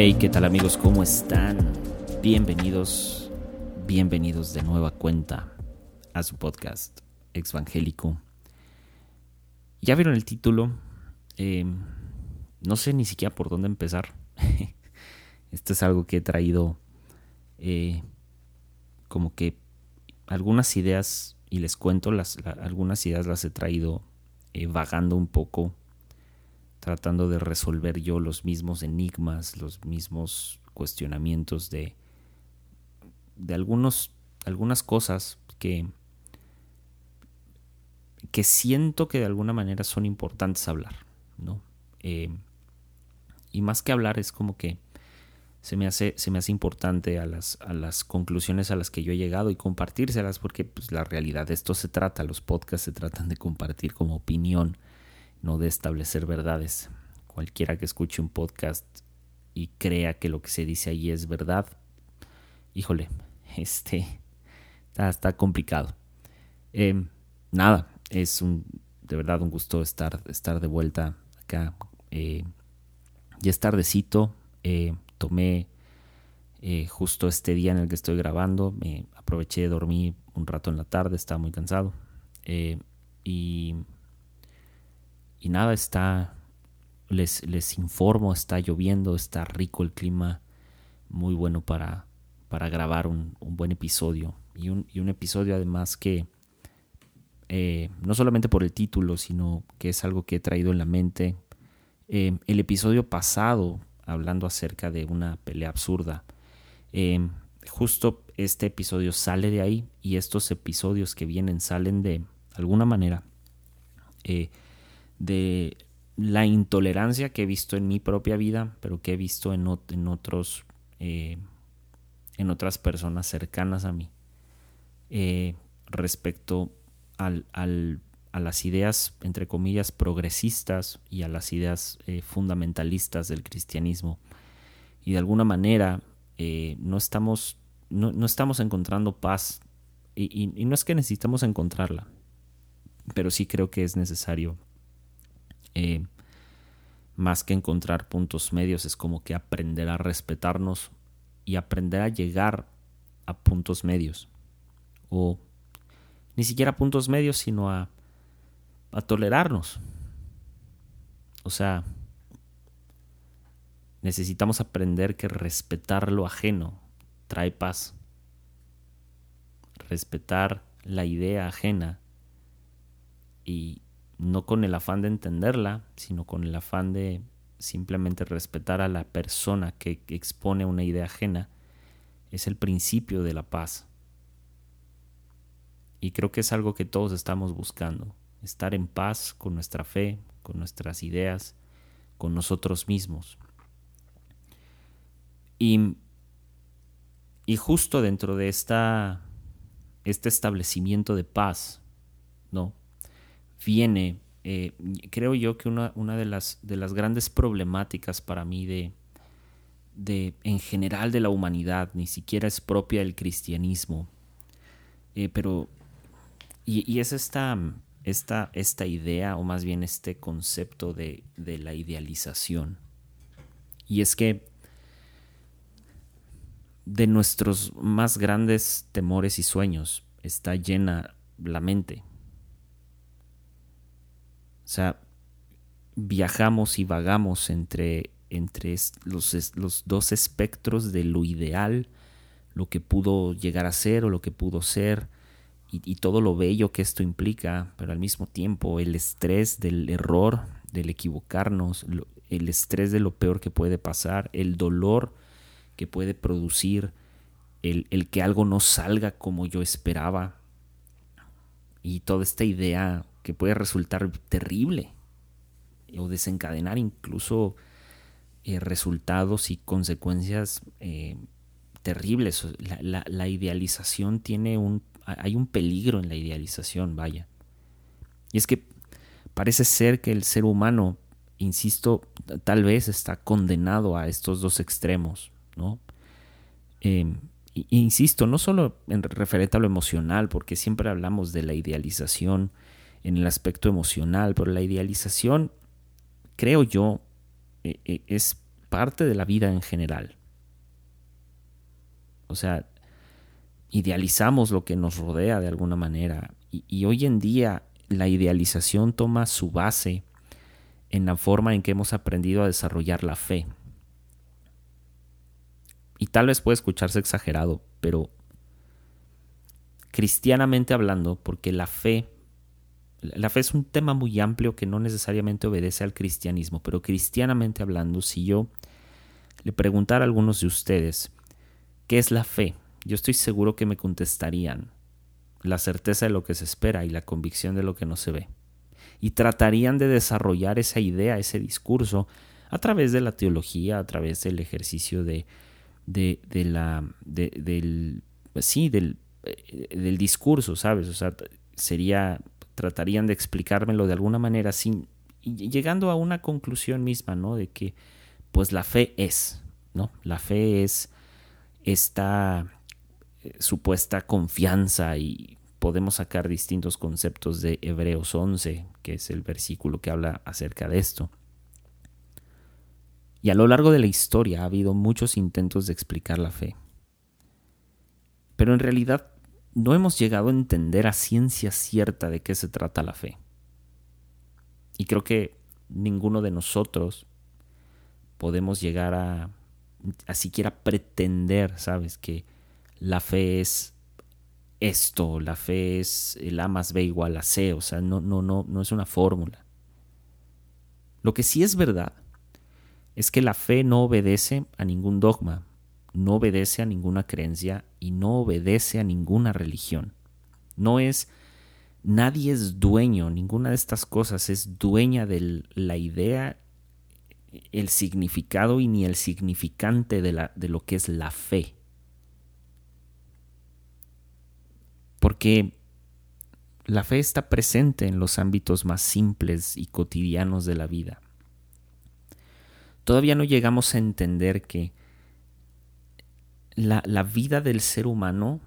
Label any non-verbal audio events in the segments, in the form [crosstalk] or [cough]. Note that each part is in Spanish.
Hey, ¿qué tal amigos? ¿Cómo están? Bienvenidos, bienvenidos de nueva cuenta a su podcast Exvangélico. Ya vieron el título, eh, no sé ni siquiera por dónde empezar. [laughs] Esto es algo que he traído eh, como que algunas ideas, y les cuento, las, algunas ideas las he traído eh, vagando un poco tratando de resolver yo los mismos enigmas, los mismos cuestionamientos de, de algunos, algunas cosas que, que siento que de alguna manera son importantes hablar, ¿no? Eh, y más que hablar es como que se me hace, se me hace importante a las, a las conclusiones a las que yo he llegado y compartírselas porque pues, la realidad de esto se trata, los podcasts se tratan de compartir como opinión no de establecer verdades. Cualquiera que escuche un podcast y crea que lo que se dice ahí es verdad, híjole, [laughs] este está, complicado. Em, nada, es un de verdad un gusto estar, estar de vuelta acá. Eh, ya es tardecito, eh, tomé eh, justo este día en el que estoy grabando, me aproveché de dormir un rato en la tarde, estaba muy cansado. y y nada, está, les, les informo, está lloviendo, está rico el clima, muy bueno para, para grabar un, buen episodio. Y un, y un, episodio además que, eh, no solamente por el título, sino que es algo que he traído en la mente. Eh, el episodio pasado, hablando acerca de una pelea absurda, eh, justo este episodio sale de ahí y estos episodios que vienen salen de alguna manera de la intolerancia que he visto en mi propia vida, pero que he visto en, otros, eh, en otras personas cercanas a mí, eh, respecto al, al, a las ideas, entre comillas, progresistas y a las ideas eh, fundamentalistas del cristianismo. Y de alguna manera no, estamos, no, no, estamos encontrando paz, y no es que necesitamos encontrarla, pero sí creo que es necesario eh, más que encontrar puntos medios, es como que aprender a respetarnos y aprender a llegar a puntos medios. O ni siquiera a puntos medios, sino a, a tolerarnos. O sea, necesitamos aprender que respetar lo ajeno trae paz. Respetar la idea ajena y no con el afán de entenderla, sino con el afán de simplemente respetar a la persona que expone una idea ajena, es el principio de la paz. Y creo que es algo que todos estamos buscando, estar en paz con nuestra fe, con nuestras ideas, con nosotros mismos. Y, y justo dentro de esta, este establecimiento de paz, ¿no? Viene, eh, creo yo que una, una, de, las, de las grandes problemáticas para mí de, de, en general de la humanidad, ni siquiera es propia del cristianismo, eh, pero, y, es esta, esta, esta idea, o más bien este concepto de, de la idealización. Y es que de nuestros más grandes temores y sueños está llena la mente. O sea, viajamos y vagamos entre, entre los, los dos espectros de lo ideal, lo que pudo llegar a ser o lo que pudo ser, y, todo lo bello que esto implica, pero al mismo tiempo el estrés del error, del equivocarnos, el estrés de lo peor que puede pasar, el dolor que puede producir, el, el que algo no salga como yo esperaba, y toda esta idea que puede resultar terrible o desencadenar incluso eh, resultados y consecuencias eh, terribles. La, idealización tiene un... hay un peligro en la idealización, vaya. Y es que parece ser que el ser humano, insisto, tal vez está condenado a estos dos extremos, ¿no? Em, insisto, no solo en referente a lo emocional, porque siempre hablamos de la idealización en el aspecto emocional, pero la idealización, creo yo, e, e, es parte de la vida en general. O sea, idealizamos lo que nos rodea de alguna manera. Y, hoy en día la idealización toma su base en la forma en que hemos aprendido a desarrollar la fe. Y tal vez puede escucharse exagerado, pero cristianamente hablando, porque la fe, la fe es un tema muy amplio que no necesariamente obedece al cristianismo, pero cristianamente hablando, si yo le preguntara a algunos de ustedes, ¿qué es la fe? Yo estoy seguro que me contestarían la certeza de lo que se espera y la convicción de lo que no se ve. Y tratarían de desarrollar esa idea, ese discurso, a través de la teología, a través del ejercicio de, de, de la, del, sí, del, eh, del discurso, ¿sabes? O sea, sería, tratarían de explicármelo de alguna manera llegando a una conclusión misma, ¿no? De que, pues la fe es, ¿no? La fe es esta eh, supuesta confianza y podemos sacar distintos conceptos de Hebreos 11, que es el versículo que habla acerca de esto. Y a lo largo de la historia ha habido muchos intentos de explicar la fe. Pero en realidad no hemos llegado a entender a ciencia cierta de qué se trata la fe. Y creo que ninguno de nosotros podemos llegar a, a siquiera pretender, ¿sabes? Que la fe es esto, la fe es el A más B igual a C, o sea, no, no, no, no es una fórmula. Lo que sí es verdad es que la fe no obedece a ningún dogma, no obedece a ninguna creencia y no obedece a ninguna religión. No es, nadie es dueño, ninguna de estas cosas es dueña de la idea, el significado y ni el significante de, la, de lo que es la fe. Porque la fe está presente en los ámbitos más simples y cotidianos de la vida. Todavía no llegamos a entender que la, la vida del ser humano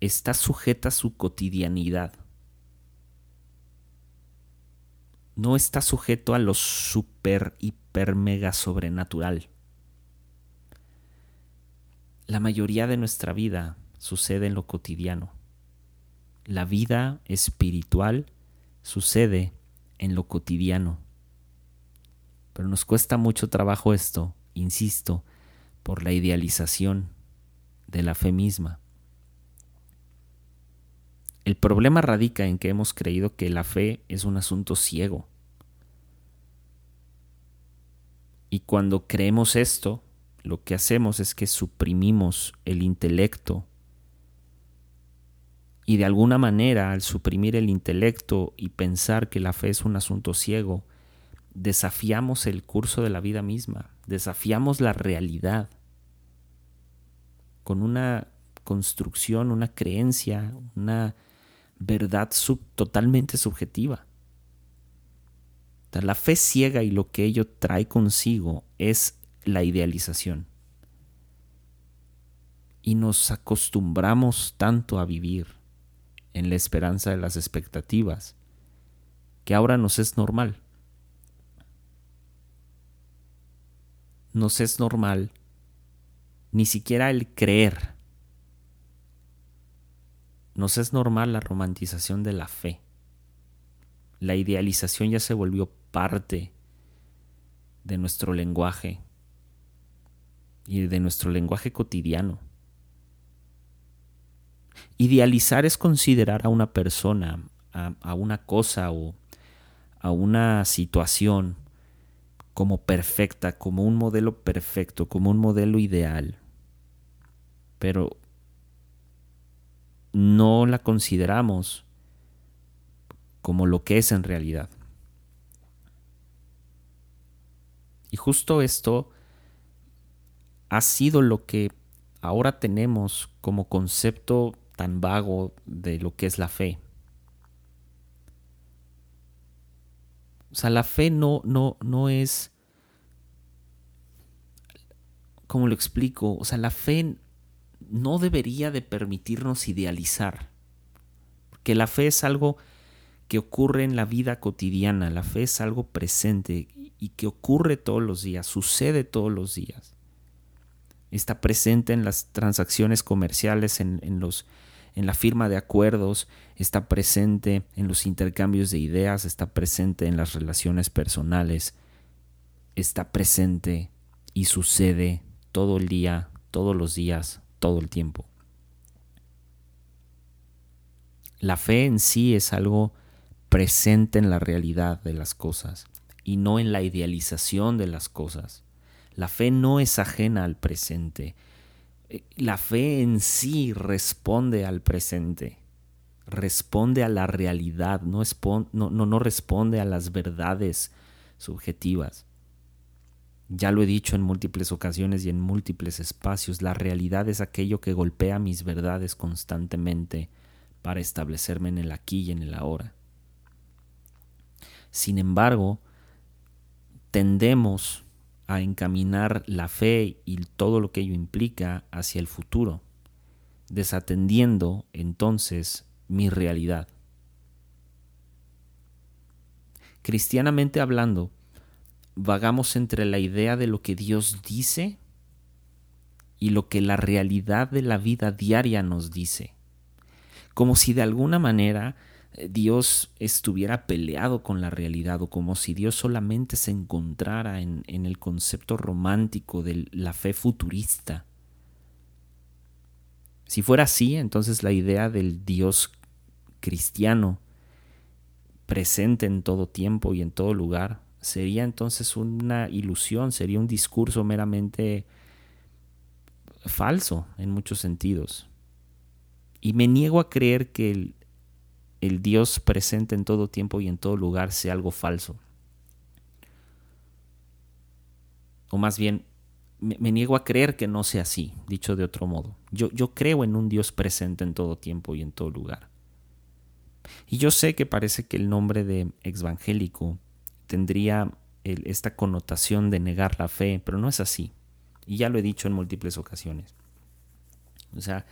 está sujeta a su cotidianidad. No está sujeto a lo super, hiper, mega sobrenatural. La mayoría de nuestra vida sucede en lo cotidiano. La vida espiritual sucede en lo cotidiano. Pero nos cuesta mucho trabajo esto, insisto, por la idealización de la fe misma. El problema radica en que hemos creído que la fe es un asunto ciego. Y cuando creemos esto, lo que hacemos es que suprimimos el intelecto. Y de alguna manera, al suprimir el intelecto y pensar que la fe es un asunto ciego, desafiamos el curso de la vida misma, desafiamos la realidad con una construcción, una creencia, una verdad totalmente subjetiva. La fe ciega y lo que ello trae consigo es la idealización. Y nos acostumbramos tanto a vivir en la esperanza de las expectativas que ahora nos es normal. Nos es normal ni siquiera el creer. Nos es normal la romantización de la fe. La idealización ya se volvió parte de nuestro lenguaje y de nuestro lenguaje cotidiano. Idealizar es considerar a una persona, a, a una cosa o a una situación como perfecta, como un modelo perfecto, como un modelo ideal. Pero no la consideramos como lo que es en realidad. Y justo esto ha sido lo que ahora tenemos como concepto tan vago de lo que es la fe. O sea, la fe no, no, no es, como lo explico, o sea, la fe no debería de permitirnos idealizar, porque la fe es algo que ocurre en la vida cotidiana. La fe es algo presente y que ocurre todos los días, sucede todos los días. Está presente en las transacciones comerciales, en, los, en la firma de acuerdos, está presente en los intercambios de ideas, está presente en las relaciones personales, está presente y sucede todo el día, todos los días, todo el tiempo. La fe en sí es algo presente en la realidad de las cosas y no en la idealización de las cosas. La fe no es ajena al presente. La fe en sí responde al presente, responde a la realidad, no responde a las verdades subjetivas. Ya lo he dicho en múltiples ocasiones y en múltiples espacios, la realidad es aquello que golpea mis verdades constantemente para establecerme en el aquí y en el ahora. Sin embargo, tendemos a encaminar la fe y todo lo que ello implica hacia el futuro, desatendiendo entonces mi realidad. Cristianamente hablando, vagamos entre la idea de lo que Dios dice y lo que la realidad de la vida diaria nos dice, como si de alguna manera Dios estuviera peleado con la realidad o como si Dios solamente se encontrara en, el concepto romántico de la fe futurista. Si fuera así, entonces la idea del Dios cristiano presente en todo tiempo y en todo lugar sería entonces una ilusión, sería un discurso meramente falso en muchos sentidos. Y me niego a creer que el, el Dios presente en todo tiempo y en todo lugar sea algo falso. O más bien, me, niego a creer que no sea así, dicho de otro modo. Yo, yo creo en un Dios presente en todo tiempo y en todo lugar. Y yo sé que parece que el nombre de evangélico tendría esta connotación de negar la fe, pero no es así. Y ya lo he dicho en múltiples ocasiones. O sea,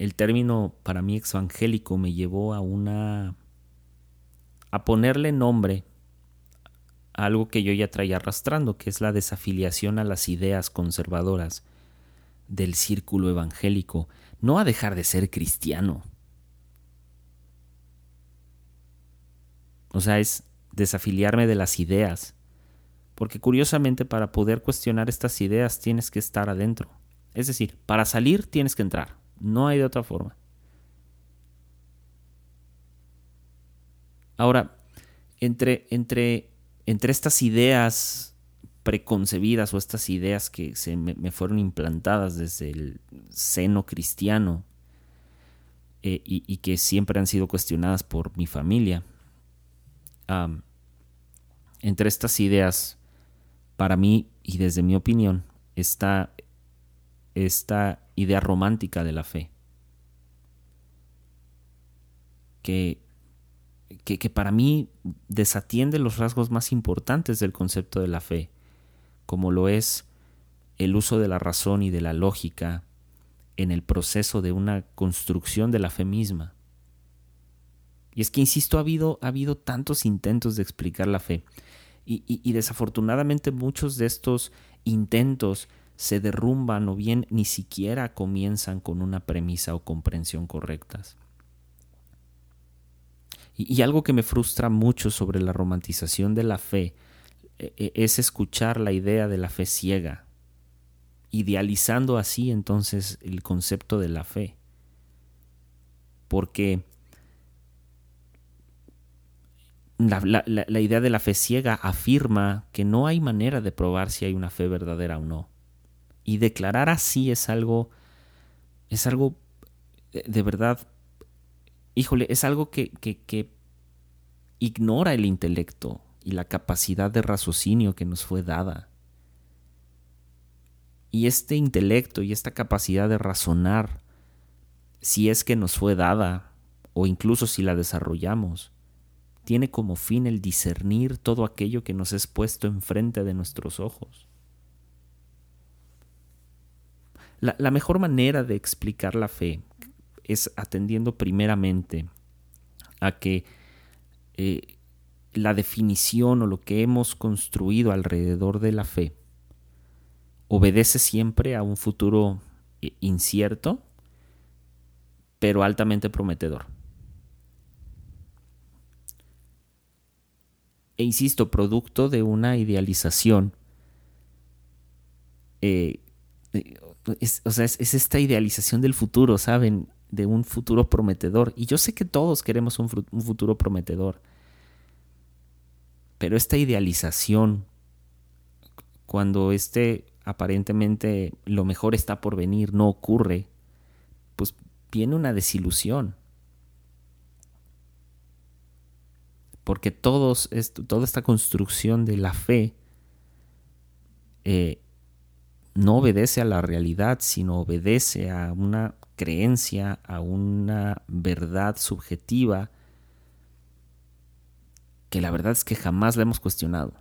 el término para mí exvangélico me llevó a una a ponerle nombre a algo que yo ya traía arrastrando, que es la desafiliación a las ideas conservadoras del círculo evangélico, no a dejar de ser cristiano. O sea, es desafiliarme de las ideas, porque curiosamente para poder cuestionar estas ideas tienes que estar adentro. Es decir, para salir tienes que entrar. No hay de otra forma. Ahora, entre, entre, entre estas ideas preconcebidas o estas ideas que se me, fueron implantadas desde el seno cristiano eh, y, que siempre han sido cuestionadas por mi familia, entre estas ideas, para mí y desde mi opinión, está esta idea romántica de la fe. Que, que, para mí desatiende los rasgos más importantes del concepto de la fe, como lo es el uso de la razón y de la lógica en el proceso de una construcción de la fe misma. Y es que, insisto, ha habido, ha habido tantos intentos de explicar la fe. y, desafortunadamente muchos de estos intentos se derrumban o bien ni siquiera comienzan con una premisa o comprensión correctas. Y, algo que me frustra mucho sobre la romantización de la fe e, e, es escuchar la idea de la fe ciega, idealizando así entonces el concepto de la fe. Porque la, la, idea de la fe ciega afirma que no hay manera de probar si hay una fe verdadera o no. Y declarar así es algo, es algo de, verdad, híjole, es algo que, que, ignora el intelecto y la capacidad de raciocinio que nos fue dada. Y este intelecto y esta capacidad de razonar, si es que nos fue dada, o incluso si la desarrollamos, tiene como fin el discernir todo aquello que nos es puesto enfrente de nuestros ojos. La, mejor manera de explicar la fe es atendiendo primeramente a que eh, la definición o lo que hemos construido alrededor de la fe obedece siempre a un futuro eh, incierto, pero altamente prometedor. E insisto, producto de una idealización. Eh, o sea, es, esta idealización del futuro, ¿saben? De un futuro prometedor. Y yo sé que todos queremos un futuro prometedor. Pero esta idealización, cuando este aparentemente lo mejor está por venir, no ocurre, pues viene una desilusión. Porque todos toda esta construcción de la fe eh, no obedece a la realidad, sino obedece a una creencia, a una verdad subjetiva que la verdad es que jamás la hemos cuestionado.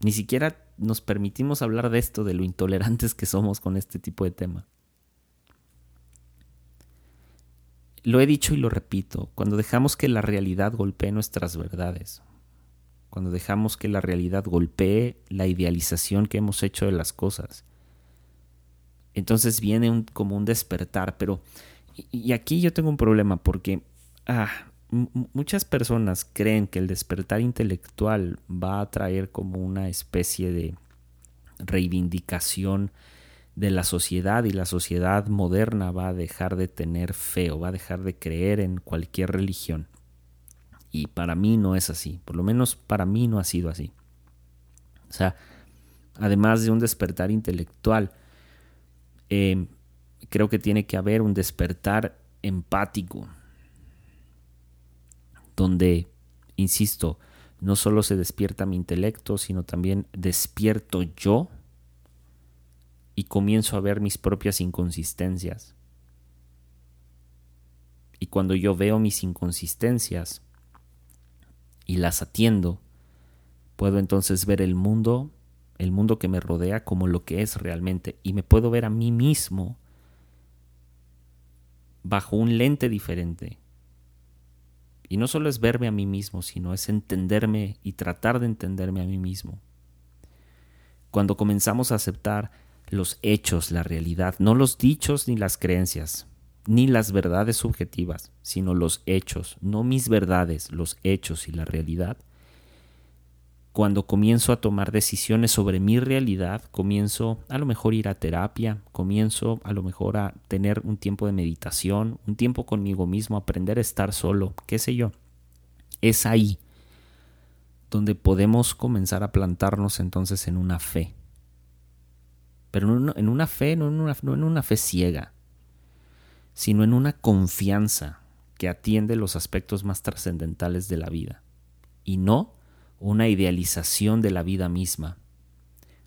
Ni siquiera nos permitimos hablar de esto, de lo intolerantes que somos con este tipo de tema. Lo he dicho y lo repito, cuando dejamos que la realidad golpee nuestras verdades, cuando dejamos que la realidad golpee la idealización que hemos hecho de las cosas, entonces viene como un despertar, pero y, aquí yo tengo un problema porque ah, muchas personas creen que el despertar intelectual va a traer como una especie de reivindicación de la sociedad y la sociedad moderna va a dejar de tener fe o va a dejar de creer en cualquier religión. Y para mí no es así, por lo menos para mí no ha sido así. O sea, además de un despertar intelectual, eh, creo que tiene que haber un despertar empático, donde, insisto, no solo se despierta mi intelecto, sino también despierto yo y comienzo a ver mis propias inconsistencias. Y cuando yo veo mis inconsistencias y las atiendo, puedo entonces ver el mundo, el mundo que me rodea como lo que es realmente y me puedo ver a mí mismo bajo un lente diferente y no solo es verme a mí mismo, sino es entenderme y tratar de entenderme a mí mismo. Cuando comenzamos a aceptar los hechos, la realidad, no los dichos ni las creencias, ni las verdades subjetivas, sino los hechos, no mis verdades, los hechos y la realidad, cuando comienzo a tomar decisiones sobre mi realidad, comienzo a lo mejor ir a terapia, comienzo a lo mejor a tener un tiempo de meditación, un tiempo conmigo mismo, aprender a estar solo, qué sé yo. Es ahí donde podemos comenzar a plantarnos entonces en una fe. Pero en una fe, no en una, no en una fe ciega, sino en una confianza que atiende los aspectos más trascendentales de la vida. Y no una idealización de la vida misma.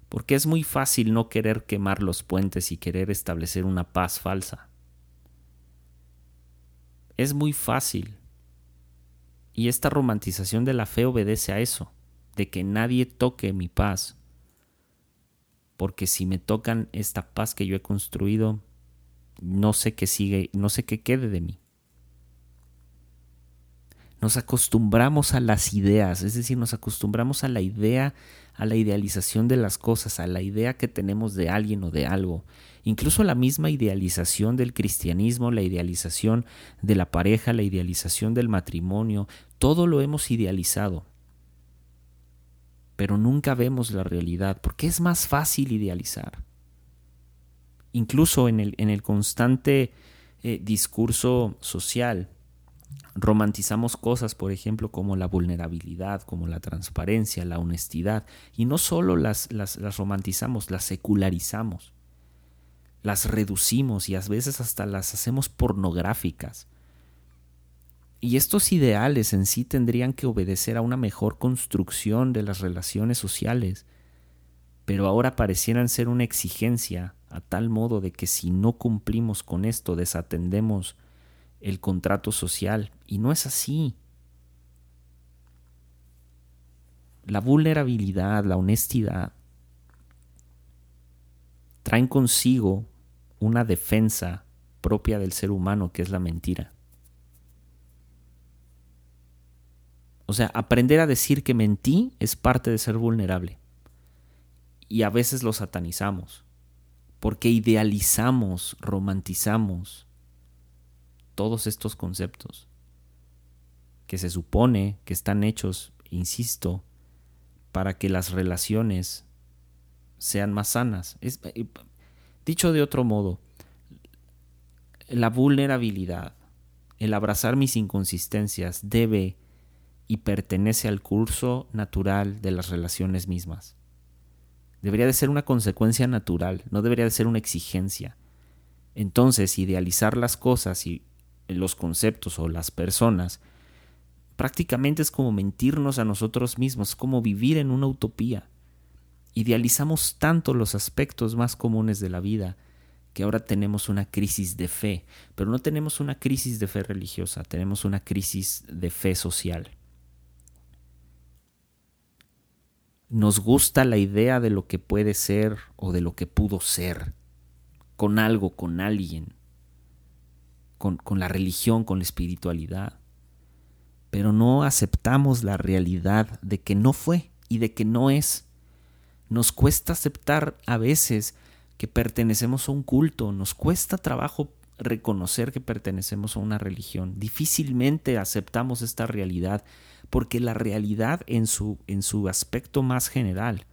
Porque es muy fácil no querer quemar los puentes y querer establecer una paz falsa. Es muy fácil. Y esta romantización de la fe obedece a eso, de que nadie toque mi paz. Porque si me tocan esta paz que yo he construido, no sé qué sigue, no sé qué quede de mí nos acostumbramos a las ideas, es decir, nos acostumbramos a la idea, a la idealización de las cosas, a la idea que tenemos de alguien o de algo. Incluso la misma idealización del cristianismo, la idealización de la pareja, la idealización del matrimonio, todo lo hemos idealizado. Pero nunca vemos la realidad, porque es más fácil idealizar. Incluso en el, en el constante eh, discurso social, romantizamos cosas, por ejemplo, como la vulnerabilidad, como la transparencia, la honestidad, y no solo las, las, romantizamos, las secularizamos, las reducimos y a veces hasta las hacemos pornográficas. Y estos ideales en sí tendrían que obedecer a una mejor construcción de las relaciones sociales, pero ahora parecieran ser una exigencia a tal modo de que si no cumplimos con esto desatendemos el contrato social. Y no es así. La vulnerabilidad, la honestidad, traen consigo una defensa propia del ser humano que es la mentira. O sea, aprender a decir que mentí es parte de ser vulnerable. Y a veces lo satanizamos, porque idealizamos, romantizamos todos estos conceptos que se supone que están hechos, insisto, para que las relaciones sean más sanas. Eh, dicho de otro modo, la vulnerabilidad, el abrazar mis inconsistencias debe y pertenece al curso natural de las relaciones mismas. Debería de ser una consecuencia natural, no debería de ser una exigencia. Entonces, idealizar las cosas y los conceptos o las personas prácticamente es como mentirnos a nosotros mismos, como vivir en una utopía. Idealizamos tanto los aspectos más comunes de la vida que ahora tenemos una crisis de fe, pero no tenemos una crisis de fe religiosa, tenemos una crisis de fe social. Nos gusta la idea de lo que puede ser o de lo que pudo ser, con algo, con alguien, con, la religión, con la espiritualidad, pero no aceptamos la realidad de que no fue y de que no es. Nos cuesta aceptar a veces que pertenecemos a un culto, nos cuesta trabajo reconocer que pertenecemos a una religión. Difícilmente aceptamos esta realidad porque la realidad en su, en su aspecto más general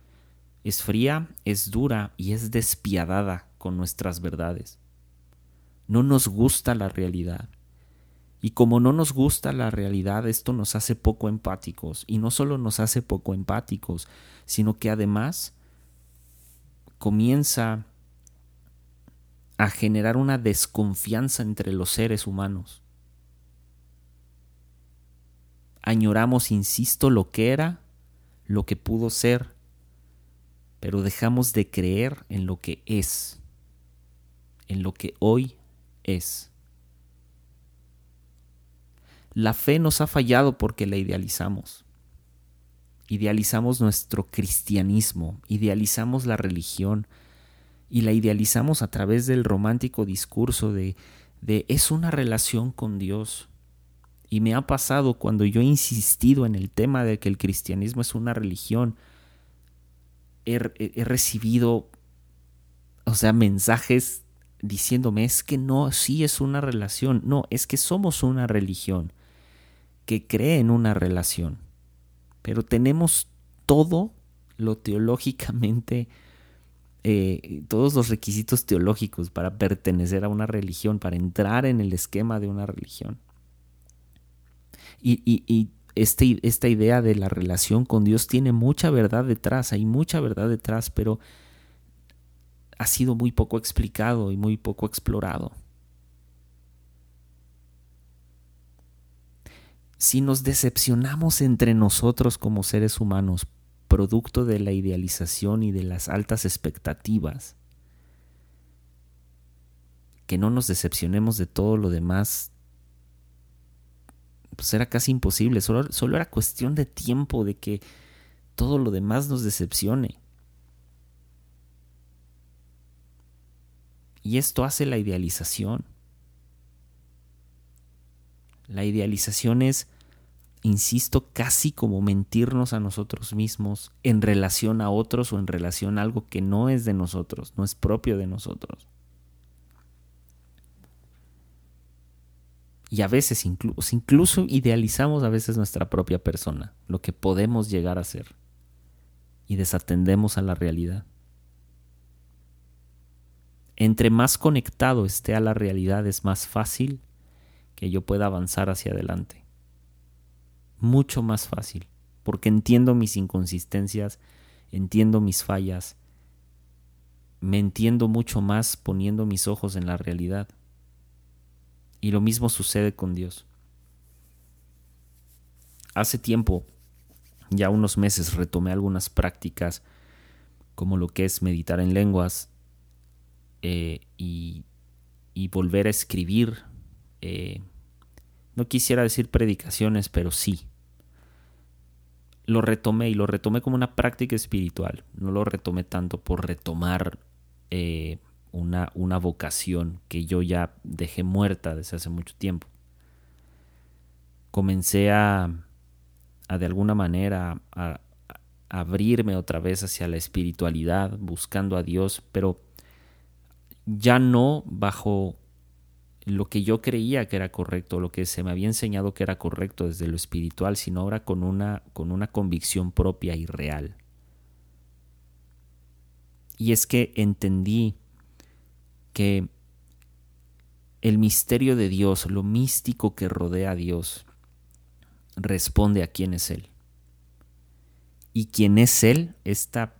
es fría, es dura y es despiadada con nuestras verdades. No nos gusta la realidad. Y como no nos gusta la realidad, esto nos hace poco empáticos. Y no solo nos hace poco empáticos, sino que además comienza a generar una desconfianza entre los seres humanos. Añoramos, insisto, lo que era, lo que pudo ser, pero dejamos de creer en lo que es, en lo que hoy es. La fe nos ha fallado porque la idealizamos. Idealizamos nuestro cristianismo, idealizamos la religión, y la idealizamos a través del romántico discurso de, de es una relación con Dios. Y me ha pasado cuando yo he insistido en el tema de que el cristianismo es una religión, he, recibido, o sea, mensajes diciéndome, es que no, sí es una relación, no, es que somos una religión que cree en una relación, pero tenemos todo lo teológicamente eh, todos los requisitos teológicos para pertenecer a una religión, para entrar en el esquema de una religión. Y, este, esta idea de la relación con Dios tiene mucha verdad detrás, hay mucha verdad detrás, pero ha sido muy poco explicado y muy poco explorado. Si nos decepcionamos entre nosotros como seres humanos producto de la idealización y de las altas expectativas. Que no nos decepcionemos de todo lo demás, pues era casi imposible, solo, solo era cuestión de tiempo de que todo lo demás nos decepcione. Y esto hace la idealización. La idealización es insisto, casi como mentirnos a nosotros mismos en relación a otros o en relación a algo que no es de nosotros, no es propio de nosotros. Y a veces incluso, incluso idealizamos a veces nuestra propia persona, lo que podemos llegar a ser, y desatendemos a la realidad. Entre más conectado esté a la realidad es más fácil que yo pueda avanzar hacia adelante mucho más fácil, porque entiendo mis inconsistencias, entiendo mis fallas, me entiendo mucho más poniendo mis ojos en la realidad. Y lo mismo sucede con Dios. Hace tiempo, ya unos meses, retomé algunas prácticas como lo que es meditar en lenguas eh, y, volver a escribir. Eh, no quisiera decir predicaciones, pero sí. Lo retomé y lo retomé como una práctica espiritual. No lo retomé tanto por retomar eh, una, una vocación que yo ya dejé muerta desde hace mucho tiempo. Comencé a, a de alguna manera a, abrirme otra vez hacia la espiritualidad, buscando a Dios, pero ya no bajo lo que yo creía que era correcto, lo que se me había enseñado que era correcto desde lo espiritual, sino ahora con una, con una convicción propia y real. Y es que entendí que el misterio de Dios, lo místico que rodea a Dios, responde a quién es Él. Y quién es Él, esta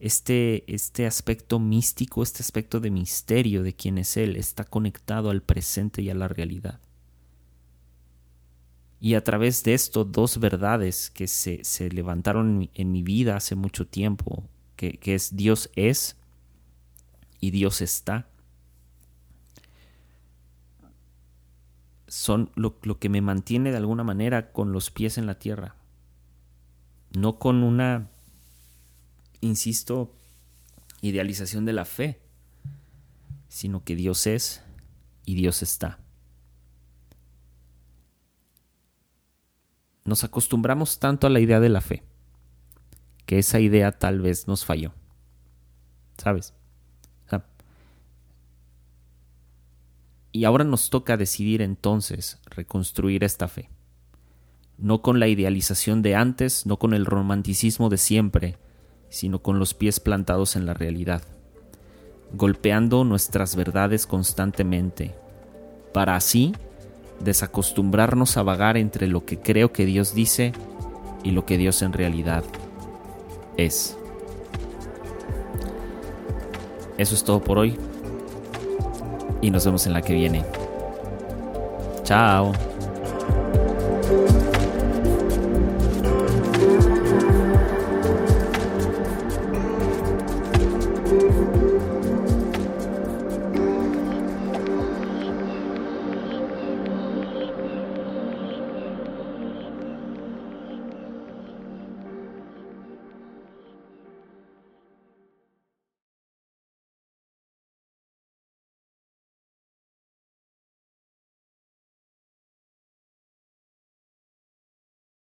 este, este aspecto místico, este aspecto de misterio de quién es Él, está conectado al presente y a la realidad. Y a través de esto, dos verdades que se, levantaron en mi, vida hace mucho tiempo, que, es Dios es y Dios está, son lo, lo que me mantiene de alguna manera con los pies en la tierra, no con una insisto, idealización de la fe, sino que Dios es y Dios está. Nos acostumbramos tanto a la idea de la fe, que esa idea tal vez nos falló. ¿Sabes? Y ahora nos toca decidir entonces reconstruir esta fe. No con la idealización de antes, no con el romanticismo de siempre, sino con los pies plantados en la realidad, golpeando nuestras verdades constantemente, para así desacostumbrarnos a vagar entre lo que creo que Dios dice y lo que Dios en realidad es. Eso es todo por hoy y nos vemos en la que viene. Chao.